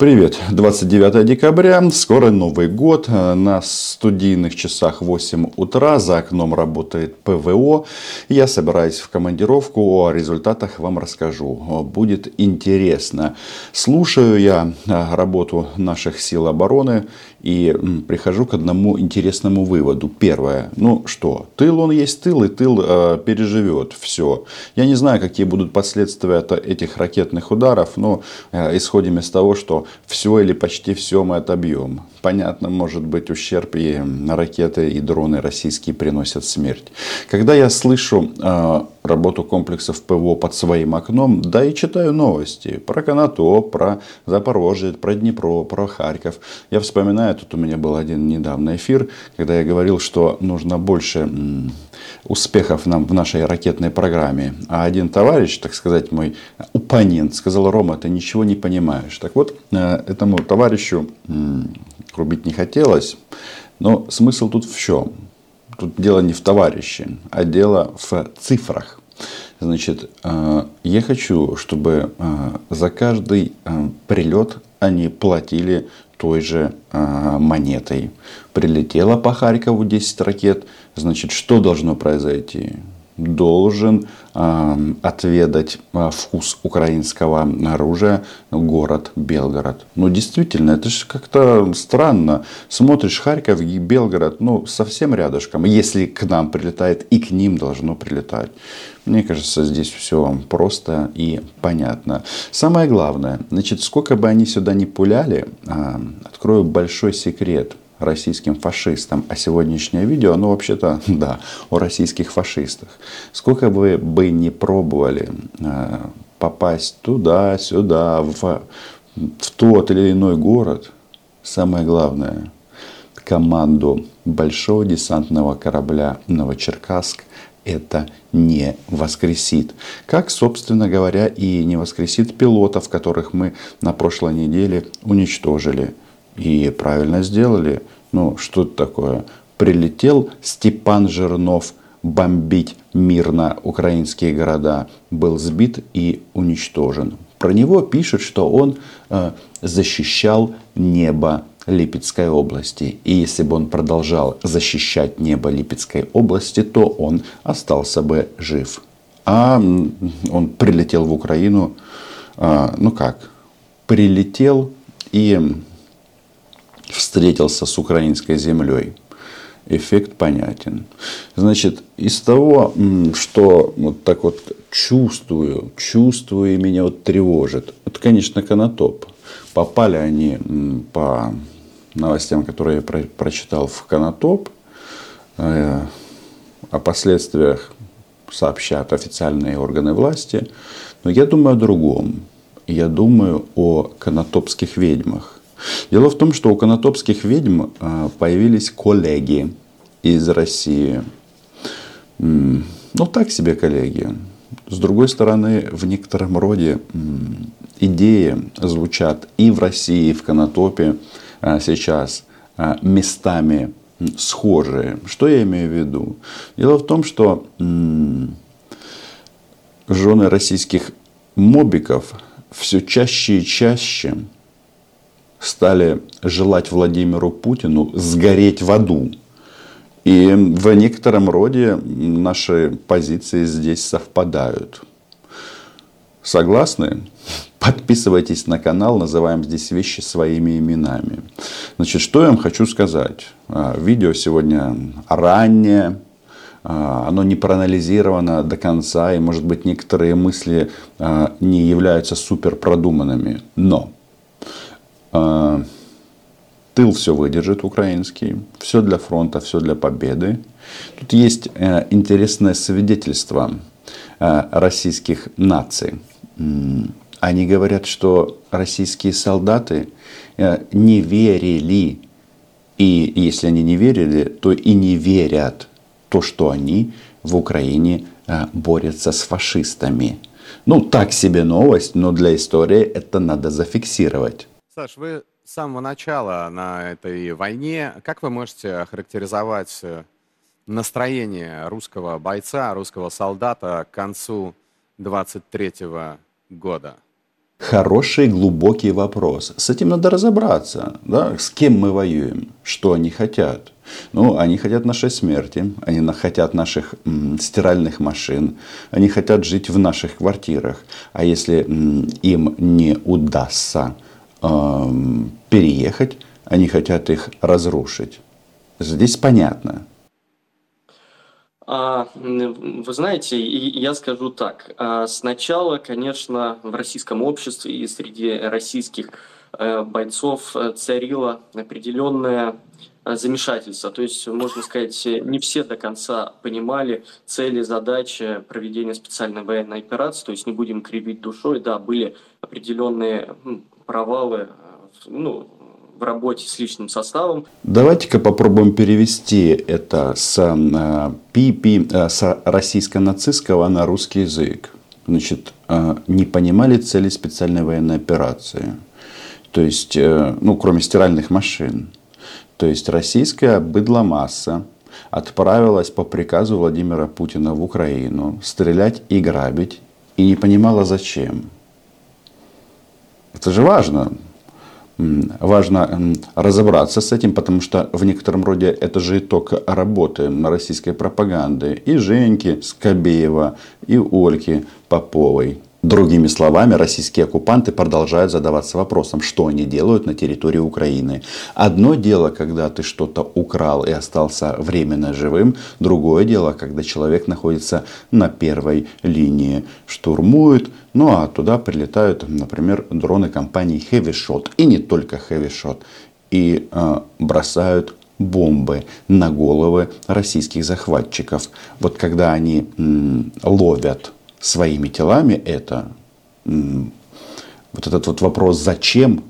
Привет! 29 декабря, скоро Новый год. На студийных часах 8 утра за окном работает ПВО. Я собираюсь в командировку, о результатах вам расскажу. Будет интересно. Слушаю я работу наших сил обороны и прихожу к одному интересному выводу. Первое. Ну что, тыл он есть тыл, и тыл э, переживет все. Я не знаю, какие будут последствия от этих ракетных ударов, но э, исходим из того, что все или почти все мы отобьем. Понятно, может быть ущерб и ракеты и дроны российские приносят смерть. Когда я слышу э, работу комплексов ПВО под своим окном, да и читаю новости про Конотоп, про Запорожье, про Днепро, про Харьков, я вспоминаю, тут у меня был один недавно эфир, когда я говорил, что нужно больше успехов нам в нашей ракетной программе. А один товарищ, так сказать, мой оппонент, сказал, Рома, ты ничего не понимаешь. Так вот, э, этому товарищу рубить не хотелось, но смысл тут в чем? Тут дело не в товарище, а дело в цифрах. Значит, э, я хочу, чтобы э, за каждый прилет они платили той же э, монетой. Прилетело по Харькову 10 ракет, значит, что должно произойти? Должен э, отведать э, вкус украинского оружия город Белгород. Ну, действительно, это же как-то странно. Смотришь Харьков и Белгород, ну, совсем рядышком. Если к нам прилетает, и к ним должно прилетать. Мне кажется, здесь все просто и понятно. Самое главное, значит, сколько бы они сюда ни пуляли, а, открою большой секрет российским фашистам. А сегодняшнее видео, оно вообще-то, да, о российских фашистах. Сколько бы вы не пробовали а, попасть туда, сюда, в, в тот или иной город, самое главное, команду большого десантного корабля Новочеркасск это не воскресит. Как, собственно говоря, и не воскресит пилотов, которых мы на прошлой неделе уничтожили. И правильно сделали. Ну, что это такое? Прилетел Степан Жирнов бомбить мирно украинские города, был сбит и уничтожен. Про него пишут, что он э, защищал небо Липецкой области. И если бы он продолжал защищать небо Липецкой области, то он остался бы жив. А он прилетел в Украину, а, ну как, прилетел и встретился с украинской землей. Эффект понятен. Значит, из того, что вот так вот чувствую, чувствую и меня вот тревожит, это, конечно, Конотоп. Попали они по новостям, которые я про прочитал в Конотоп, э, о последствиях сообщат официальные органы власти. Но я думаю о другом. Я думаю о конотопских ведьмах. Дело в том, что у конотопских ведьм э, появились коллеги из России. Ну, так себе коллеги. С другой стороны, в некотором роде идеи звучат и в России, и в Конотопе а, сейчас а, местами схожие. Что я имею в виду? Дело в том, что жены российских мобиков все чаще и чаще стали желать Владимиру Путину сгореть в аду. И в некотором роде наши позиции здесь совпадают. Согласны? Подписывайтесь на канал, называем здесь вещи своими именами. Значит, что я вам хочу сказать. А, видео сегодня раннее, а, оно не проанализировано до конца, и, может быть, некоторые мысли а, не являются супер продуманными. Но тыл все выдержит украинский, все для фронта, все для победы. Тут есть э, интересное свидетельство э, российских наций они говорят, что российские солдаты э, не верили, и если они не верили, то и не верят то, что они в Украине борются с фашистами. Ну, так себе новость, но для истории это надо зафиксировать. Саш, вы с самого начала на этой войне, как вы можете охарактеризовать э, настроение русского бойца, русского солдата к концу 23 года? Хороший глубокий вопрос. С этим надо разобраться. Да? С кем мы воюем? Что они хотят? Ну, они хотят нашей смерти, они хотят наших м, стиральных машин, они хотят жить в наших квартирах. А если м, им не удастся переехать, они хотят их разрушить. Здесь понятно. А, вы знаете, я скажу так. А, сначала, конечно, в российском обществе и среди российских э, бойцов э, царило определенное э, замешательство. То есть, можно сказать, не все до конца понимали цели, задачи проведения специальной военной операции. То есть, не будем кривить душой. Да, были определенные провалы ну, в работе с личным составом. Давайте-ка попробуем перевести это с э, э, с российско-нацистского на русский язык. Значит, э, не понимали цели специальной военной операции. То есть, ну, кроме стиральных машин. То есть, российская быдломасса отправилась по приказу Владимира Путина в Украину стрелять и грабить, и не понимала зачем. Это же важно важно разобраться с этим, потому что в некотором роде это же итог работы российской пропаганды и Женьки Скобеева, и Ольки Поповой. Другими словами, российские оккупанты продолжают задаваться вопросом, что они делают на территории Украины. Одно дело, когда ты что-то украл и остался временно живым. Другое дело, когда человек находится на первой линии, штурмует, ну а туда прилетают, например, дроны компании Heavy Shot. И не только Heavy Shot. И э, бросают бомбы на головы российских захватчиков. Вот когда они м, ловят своими телами это, вот этот вот вопрос «зачем?»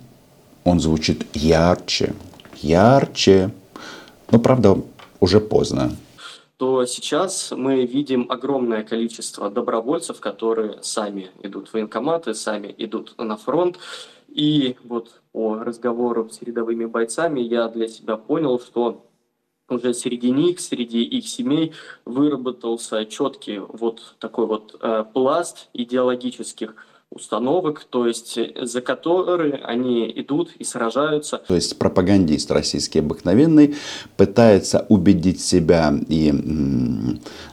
он звучит ярче, ярче. Но, правда, уже поздно то сейчас мы видим огромное количество добровольцев, которые сами идут в военкоматы, сами идут на фронт. И вот по разговору с рядовыми бойцами я для себя понял, что уже среди них, среди их семей выработался четкий вот такой вот э, пласт идеологических установок, то есть за которые они идут и сражаются. То есть пропагандист российский обыкновенный пытается убедить себя и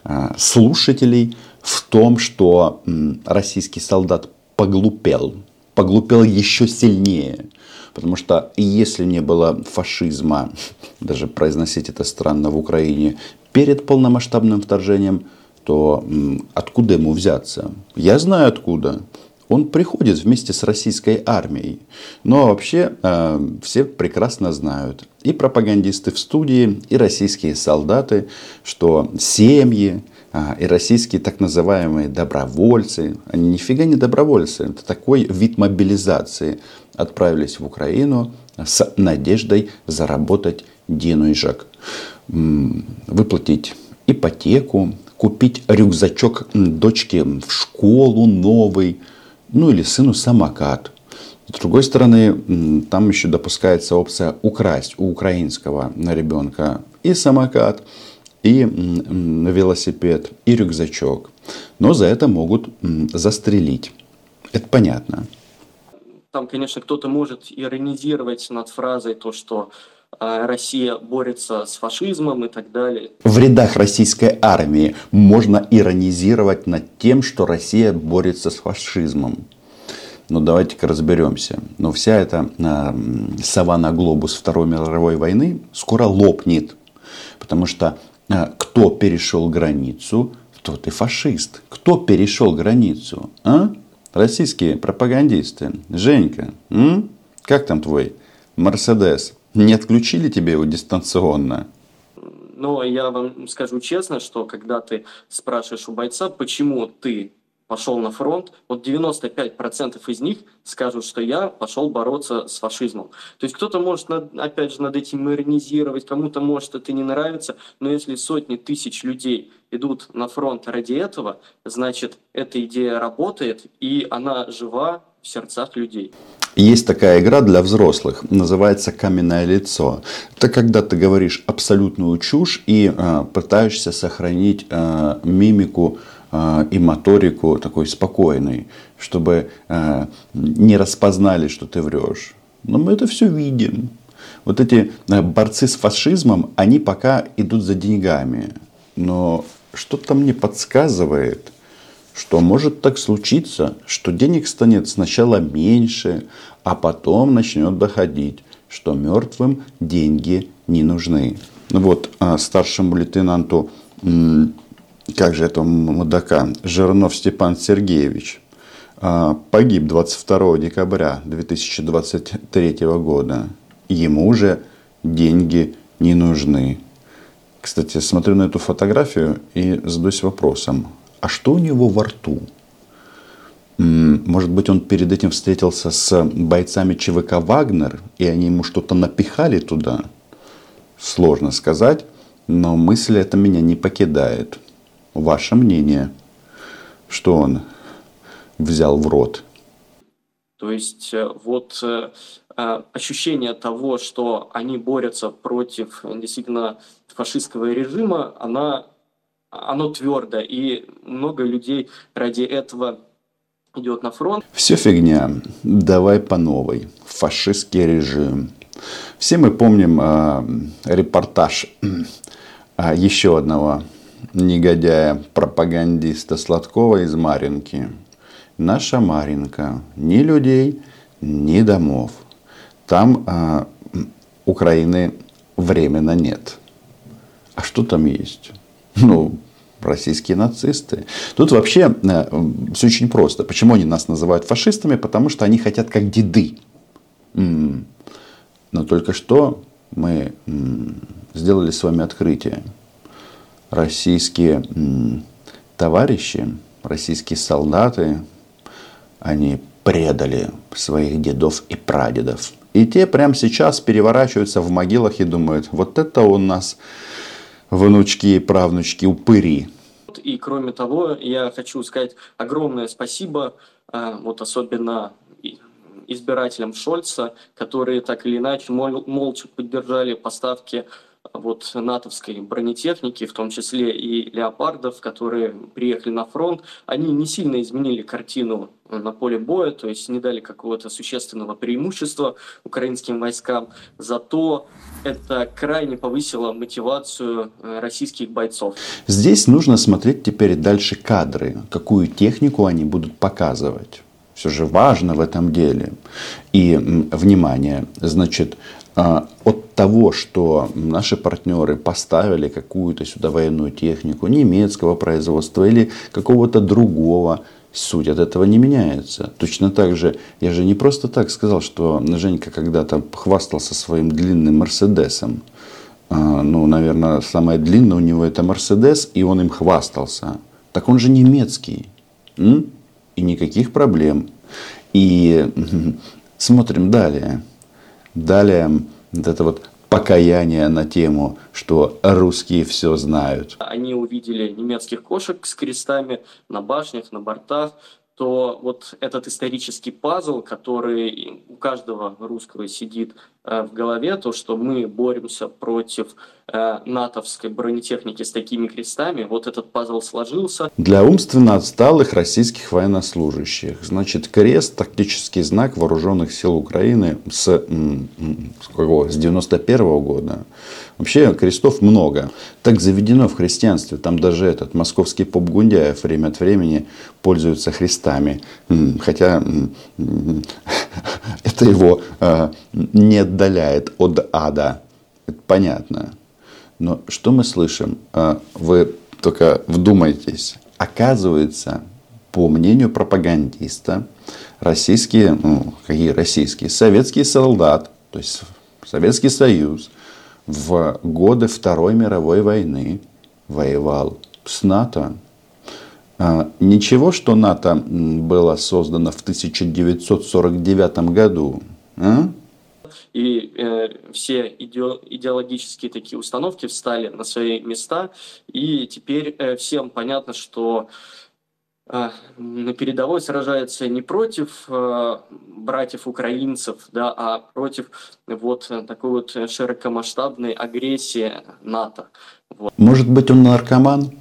э, слушателей в том, что э, российский солдат поглупел, поглупел еще сильнее. Потому что если не было фашизма, даже произносить это странно в Украине, перед полномасштабным вторжением, то откуда ему взяться? Я знаю откуда. Он приходит вместе с российской армией. Но вообще э, все прекрасно знают, и пропагандисты в студии, и российские солдаты, что семьи, и российские так называемые добровольцы, они нифига не добровольцы, это такой вид мобилизации, отправились в Украину с надеждой заработать денежек, выплатить ипотеку, купить рюкзачок дочке в школу новый, ну или сыну самокат. С другой стороны, там еще допускается опция украсть у украинского ребенка и самокат, и велосипед, и рюкзачок. Но за это могут застрелить. Это понятно. Там, конечно, кто-то может иронизировать над фразой то, что а, Россия борется с фашизмом и так далее. В рядах российской армии можно иронизировать над тем, что Россия борется с фашизмом. Но давайте-ка разберемся. Но вся эта э, саванна глобус Второй мировой войны скоро лопнет. Потому что кто перешел границу, тот и фашист. Кто перешел границу? А? Российские пропагандисты. Женька, м? как там твой Мерседес? Не отключили тебе его дистанционно? Но я вам скажу честно, что когда ты спрашиваешь у бойца, почему ты пошел на фронт, вот 95% из них скажут, что я пошел бороться с фашизмом. То есть кто-то может, опять же, над этим иронизировать, кому-то может это не нравится, но если сотни тысяч людей идут на фронт ради этого, значит, эта идея работает, и она жива в сердцах людей. Есть такая игра для взрослых, называется каменное лицо. Это когда ты говоришь абсолютную чушь и э, пытаешься сохранить э, мимику и моторику такой спокойный, чтобы э, не распознали, что ты врешь. Но мы это все видим. Вот эти э, борцы с фашизмом, они пока идут за деньгами. Но что-то мне подсказывает, что может так случиться, что денег станет сначала меньше, а потом начнет доходить, что мертвым деньги не нужны. Ну вот а старшему лейтенанту, как же это мудака, Жирнов Степан Сергеевич, а, погиб 22 декабря 2023 года. Ему уже деньги не нужны. Кстати, смотрю на эту фотографию и задаюсь вопросом, а что у него во рту? Может быть, он перед этим встретился с бойцами ЧВК «Вагнер», и они ему что-то напихали туда? Сложно сказать, но мысль эта меня не покидает. Ваше мнение, что он взял в рот? То есть э, вот э, э, ощущение того, что они борются против действительно фашистского режима, она, оно твердо, и много людей ради этого идет на фронт. Все фигня. Давай по новой. Фашистский режим. Все мы помним э, репортаж э, еще одного негодяя, пропагандиста Сладкова из Маринки. Наша Маринка. Ни людей, ни домов. Там э, Украины временно нет. А что там есть? Ну, российские нацисты. Тут вообще э, все очень просто. Почему они нас называют фашистами? Потому что они хотят как деды. Но только что мы сделали с вами открытие. Российские товарищи, российские солдаты, они предали своих дедов и прадедов. И те прямо сейчас переворачиваются в могилах и думают, вот это у нас внучки и правнучки упыри. И кроме того, я хочу сказать огромное спасибо, а, вот особенно избирателям Шольца, которые так или иначе молча поддержали поставки вот натовской бронетехники, в том числе и леопардов, которые приехали на фронт, они не сильно изменили картину на поле боя, то есть не дали какого-то существенного преимущества украинским войскам, зато это крайне повысило мотивацию э, российских бойцов. Здесь нужно смотреть теперь дальше кадры, какую технику они будут показывать. Все же важно в этом деле. И, внимание, значит, от того, что наши партнеры поставили какую-то сюда военную технику немецкого производства или какого-то другого, суть от этого не меняется. Точно так же, я же не просто так сказал, что Женька когда-то хвастался своим длинным Мерседесом. А, ну, наверное, самое длинное у него это Мерседес, и он им хвастался. Так он же немецкий. И никаких проблем. И смотрим далее. Далее вот это вот покаяние на тему, что русские все знают. Они увидели немецких кошек с крестами на башнях, на бортах, то вот этот исторический пазл, который у каждого русского сидит в голове, то, что мы боремся против э, натовской бронетехники с такими крестами, вот этот пазл сложился. Для умственно отсталых российских военнослужащих, значит, крест – тактический знак вооруженных сил Украины с, с, какого, с 91 -го года. Вообще крестов много. Так заведено в христианстве. Там даже этот московский поп Гундяев время от времени пользуется христами. Хотя это его а, не отдаляет от ада. Это понятно. Но что мы слышим? А, вы только вдумайтесь. Оказывается, по мнению пропагандиста, российские, ну, какие российские, советский солдат, то есть Советский Союз, в годы Второй мировой войны воевал с НАТО. А, ничего, что НАТО было создано в 1949 году. А? И э, все иде, идеологические такие установки встали на свои места. И теперь э, всем понятно, что э, на передовой сражается не против э, братьев украинцев, да, а против вот такой вот широкомасштабной агрессии НАТО. Вот. Может быть, он наркоман?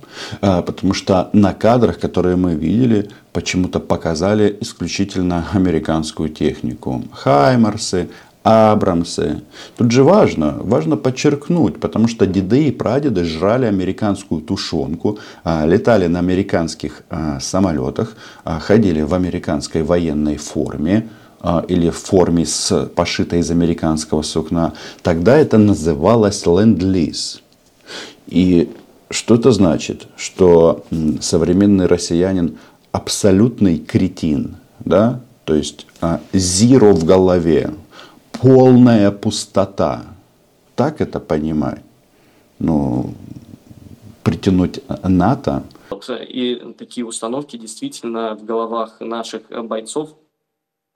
А, потому что на кадрах, которые мы видели, почему-то показали исключительно американскую технику. Хаймарсы, Абрамсы. Тут же важно, важно подчеркнуть, потому что деды и прадеды жрали американскую тушенку, а, летали на американских а, самолетах, ходили в американской военной форме, или в форме, с, пошитой из американского сукна, тогда это называлось ленд-лиз. И что это значит? Что современный россиянин абсолютный кретин, да? То есть зиро в голове, полная пустота. Так это понимать? Ну, притянуть НАТО. И такие установки действительно в головах наших бойцов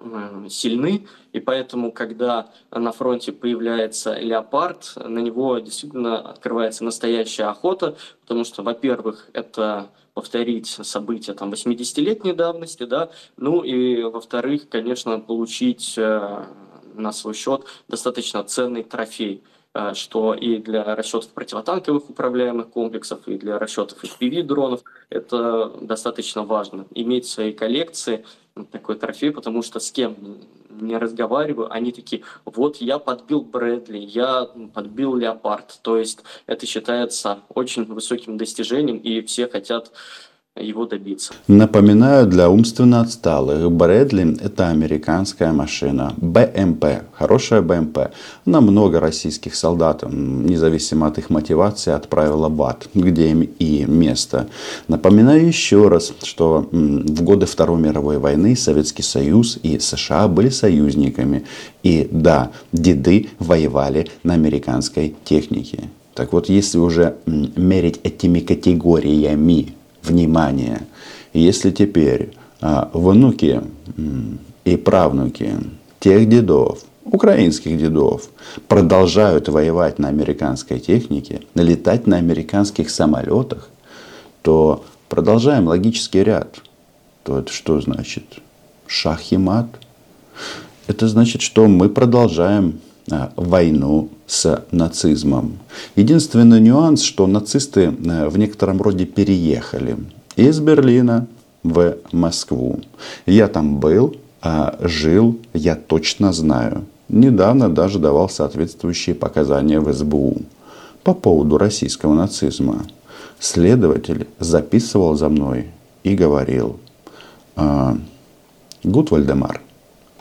Э, сильны, и поэтому, когда на фронте появляется леопард, на него действительно открывается настоящая охота, потому что, во-первых, это повторить события там 80-летней давности, да, ну и, во-вторых, конечно, получить э, на свой счет достаточно ценный трофей э, что и для расчетов противотанковых управляемых комплексов, и для расчетов FPV-дронов это достаточно важно. Иметь в своей коллекции такой трофей, потому что с кем не разговариваю, они такие, вот я подбил Брэдли, я подбил Леопард. То есть это считается очень высоким достижением, и все хотят его добиться. Напоминаю, для умственно отсталых, Брэдли – это американская машина. БМП, хорошая БМП. На много российских солдат, независимо от их мотивации, отправила в ад, где им и место. Напоминаю еще раз, что в годы Второй мировой войны Советский Союз и США были союзниками. И да, деды воевали на американской технике. Так вот, если уже мерить этими категориями внимание. Если теперь а, внуки и правнуки тех дедов, украинских дедов, продолжают воевать на американской технике, летать на американских самолетах, то продолжаем логический ряд. То это что значит? Шах и мат. Это значит, что мы продолжаем войну с нацизмом. Единственный нюанс, что нацисты э, в некотором роде переехали из Берлина в Москву. Я там был, а жил, я точно знаю. Недавно даже давал соответствующие показания в СБУ по поводу российского нацизма. Следователь записывал за мной и говорил, «А, gut, Вальдемар,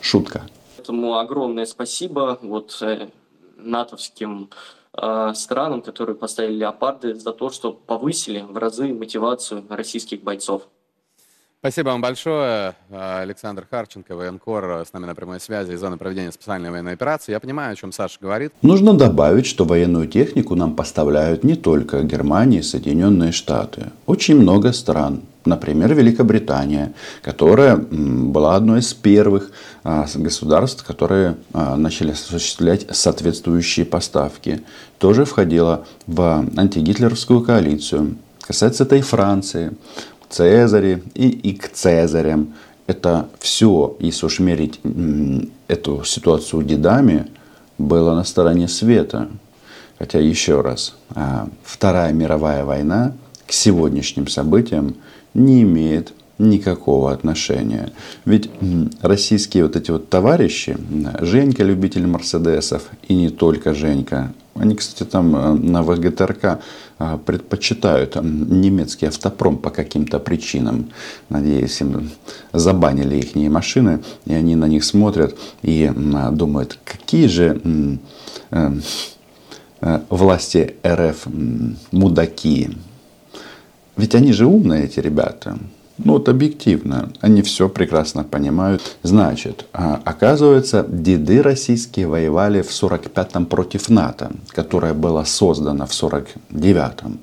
шутка. Поэтому огромное спасибо вот э, натовским э, странам, которые поставили леопарды, за то, что повысили в разы мотивацию российских бойцов. Спасибо вам большое. Александр Харченко, военкор, с нами на прямой связи из зоны проведения специальной военной операции. Я понимаю, о чем Саша говорит. Нужно добавить, что военную технику нам поставляют не только Германия и Соединенные Штаты. Очень много стран. Например, Великобритания, которая была одной из первых а, государств, которые а, начали осуществлять соответствующие поставки. Тоже входила в антигитлеровскую коалицию. Касается это и Франции. Цезаре и, и к Цезарям. Это все, если уж мерить эту ситуацию дедами, было на стороне света. Хотя еще раз, а, Вторая мировая война к сегодняшним событиям не имеет никакого отношения. Ведь российские вот эти вот товарищи, Женька, любитель Мерседесов, и не только Женька, они, кстати, там э, на ВГТРК э, предпочитают немецкий автопром по каким-то причинам. Надеюсь, им забанили их машины, и они на них смотрят и думают, какие же э, власти РФ мудаки. Ведь они же умные, эти ребята. Ну вот объективно, они все прекрасно понимают. Значит, а, оказывается, деды российские воевали в 45-м против НАТО, которое было создано в 49-м.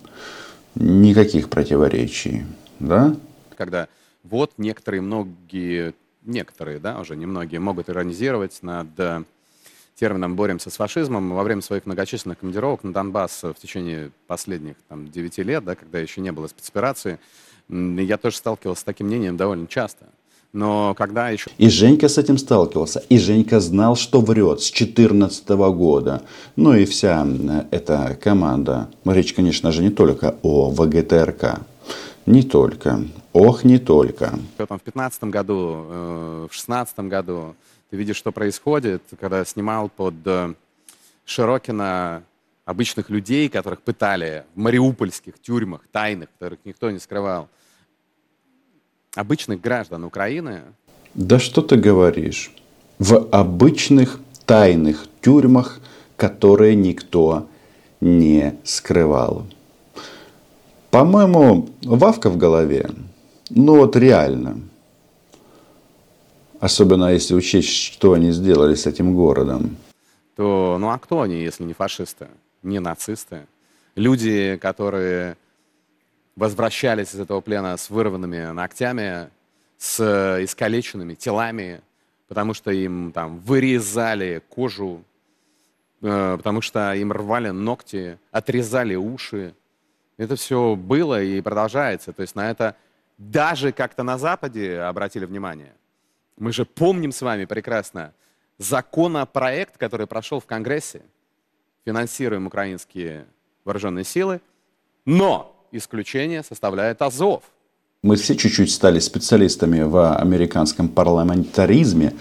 Никаких противоречий, да? Когда вот некоторые, многие, некоторые, да, уже немногие могут иронизировать над э, термином «боремся с фашизмом» во время своих многочисленных командировок на Донбасс в течение последних там, 9 лет, да, когда еще не было спецоперации, Я тоже сталкивался с таким мнением довольно часто. Но когда еще... И Женька с этим сталкивался. И Женька знал, что врет с 2014 года. Ну и вся эта команда. Речь, конечно же, не только о ВГТРК. Не только. Ох, не только. В 2015 году, э, в 2016 году ты видишь, что происходит, когда снимал под э, Широкина обычных людей, которых пытали в мариупольских тюрьмах, тайных, которых никто не скрывал обычных граждан Украины. Да что ты говоришь? В обычных тайных тюрьмах, которые никто не скрывал. По-моему, вавка в голове. Ну вот реально. Особенно если учесть, что они сделали с этим городом. То, ну а кто они, если не фашисты, не нацисты? Люди, которые возвращались из этого плена с вырванными ногтями, с искалеченными телами, потому что им там вырезали кожу, э, потому что им рвали ногти, отрезали уши. Это все было и продолжается. То есть на это даже как-то на Западе обратили внимание. Мы же помним с вами прекрасно законопроект, который прошел в Конгрессе. Финансируем украинские вооруженные силы. Но исключение составляет Азов. Мы все чуть-чуть стали специалистами в американском парламентаризме.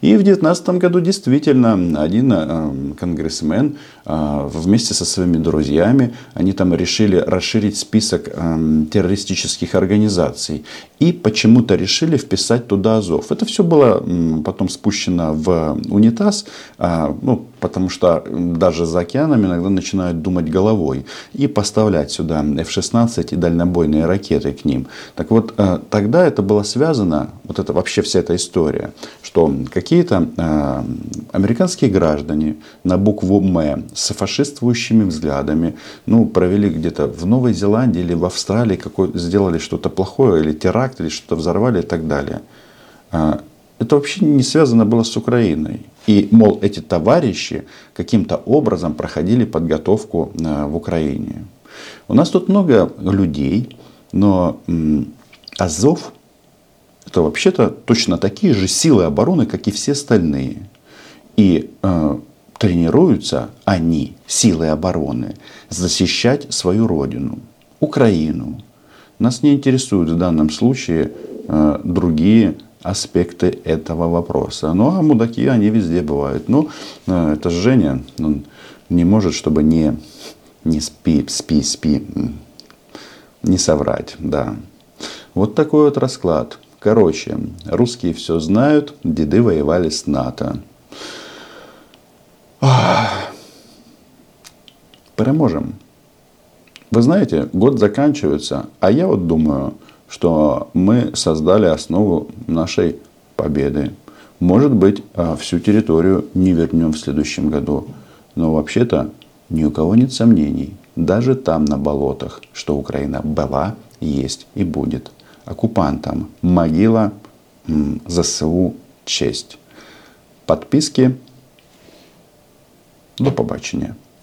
И в 2019 году действительно один э, конгрессмен э, вместе со своими друзьями, они там решили расширить список э, террористических организаций. И почему-то решили вписать туда Азов. Это все было потом спущено в унитаз, ну, потому что даже за океаном иногда начинают думать головой и поставлять сюда F-16 и дальнобойные ракеты к ним. Так вот, э, тогда это было связано, вот это вообще вся эта история, что какие-то э, американские граждане на букву «М» с фашистствующими взглядами, ну, провели где-то в Новой Зеландии или в Австралии, какой, сделали что-то плохое, или теракт, или что-то взорвали и так далее. Э, это вообще не связано было с Украиной. И, мол, эти товарищи каким-то образом проходили подготовку э, в Украине. У нас тут много людей, но Азов это вообще-то точно такие же силы обороны, как и все остальные. И э, тренируются они, силы обороны, защищать свою родину, Украину. Нас не интересуют в данном случае э, другие аспекты этого вопроса. Ну, а мудаки, они везде бывают. Ну, э, это Женя, он не может, чтобы не, не спи, спи, спи, не соврать, да. Вот такой вот расклад. Короче, русские все знают, деды воевали с НАТО. Переможем. Вы знаете, год заканчивается, а я вот думаю, что мы создали основу нашей победы. Может быть, а, всю территорию не вернем в следующем году. Но вообще-то ни у кого нет сомнений, даже там на болотах, что Украина была, есть и будет. Оккупантам могила, ЗСУ честь. Подписки. До побачення.